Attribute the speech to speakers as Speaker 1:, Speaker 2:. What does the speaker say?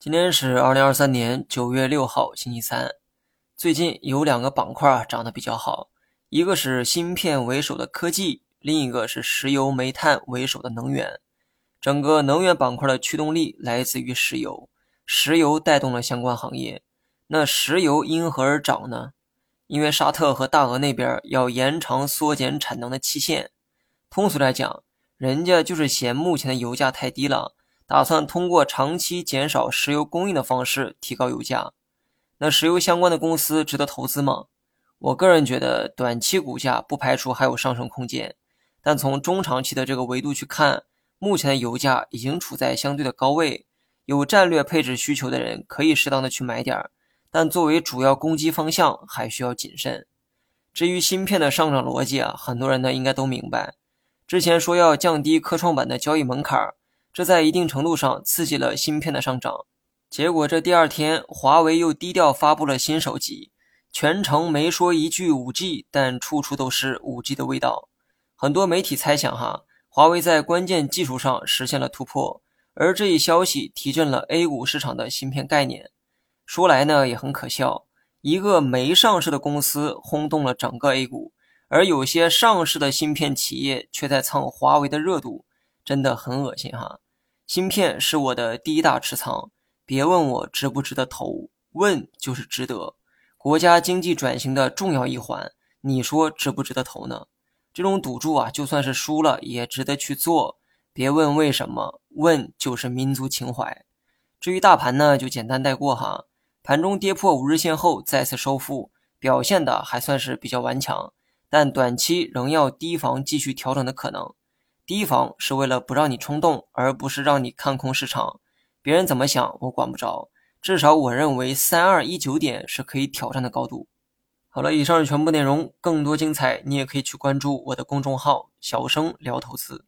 Speaker 1: 今天是二零二三年九月六号，星期三。最近有两个板块涨得比较好，一个是芯片为首的科技，另一个是石油煤炭为首的能源。整个能源板块的驱动力来自于石油，石油带动了相关行业。那石油因何而涨呢？因为沙特和大俄那边要延长缩减产能的期限。通俗来讲，人家就是嫌目前的油价太低了。打算通过长期减少石油供应的方式提高油价，那石油相关的公司值得投资吗？我个人觉得短期股价不排除还有上升空间，但从中长期的这个维度去看，目前的油价已经处在相对的高位，有战略配置需求的人可以适当的去买点儿，但作为主要攻击方向还需要谨慎。至于芯片的上涨逻辑啊，很多人呢应该都明白，之前说要降低科创板的交易门槛儿。这在一定程度上刺激了芯片的上涨，结果这第二天，华为又低调发布了新手机，全程没说一句五 G，但处处都是五 G 的味道。很多媒体猜想，哈，华为在关键技术上实现了突破，而这一消息提振了 A 股市场的芯片概念。说来呢，也很可笑，一个没上市的公司轰动了整个 A 股，而有些上市的芯片企业却在蹭华为的热度。真的很恶心哈！芯片是我的第一大持仓，别问我值不值得投，问就是值得。国家经济转型的重要一环，你说值不值得投呢？这种赌注啊，就算是输了也值得去做。别问为什么，问就是民族情怀。至于大盘呢，就简单带过哈。盘中跌破五日线后再次收复，表现的还算是比较顽强，但短期仍要提防继续调整的可能。提防是为了不让你冲动，而不是让你看空市场。别人怎么想我管不着，至少我认为三二一九点是可以挑战的高度。好了，以上是全部内容，更多精彩你也可以去关注我的公众号“小生聊投资”。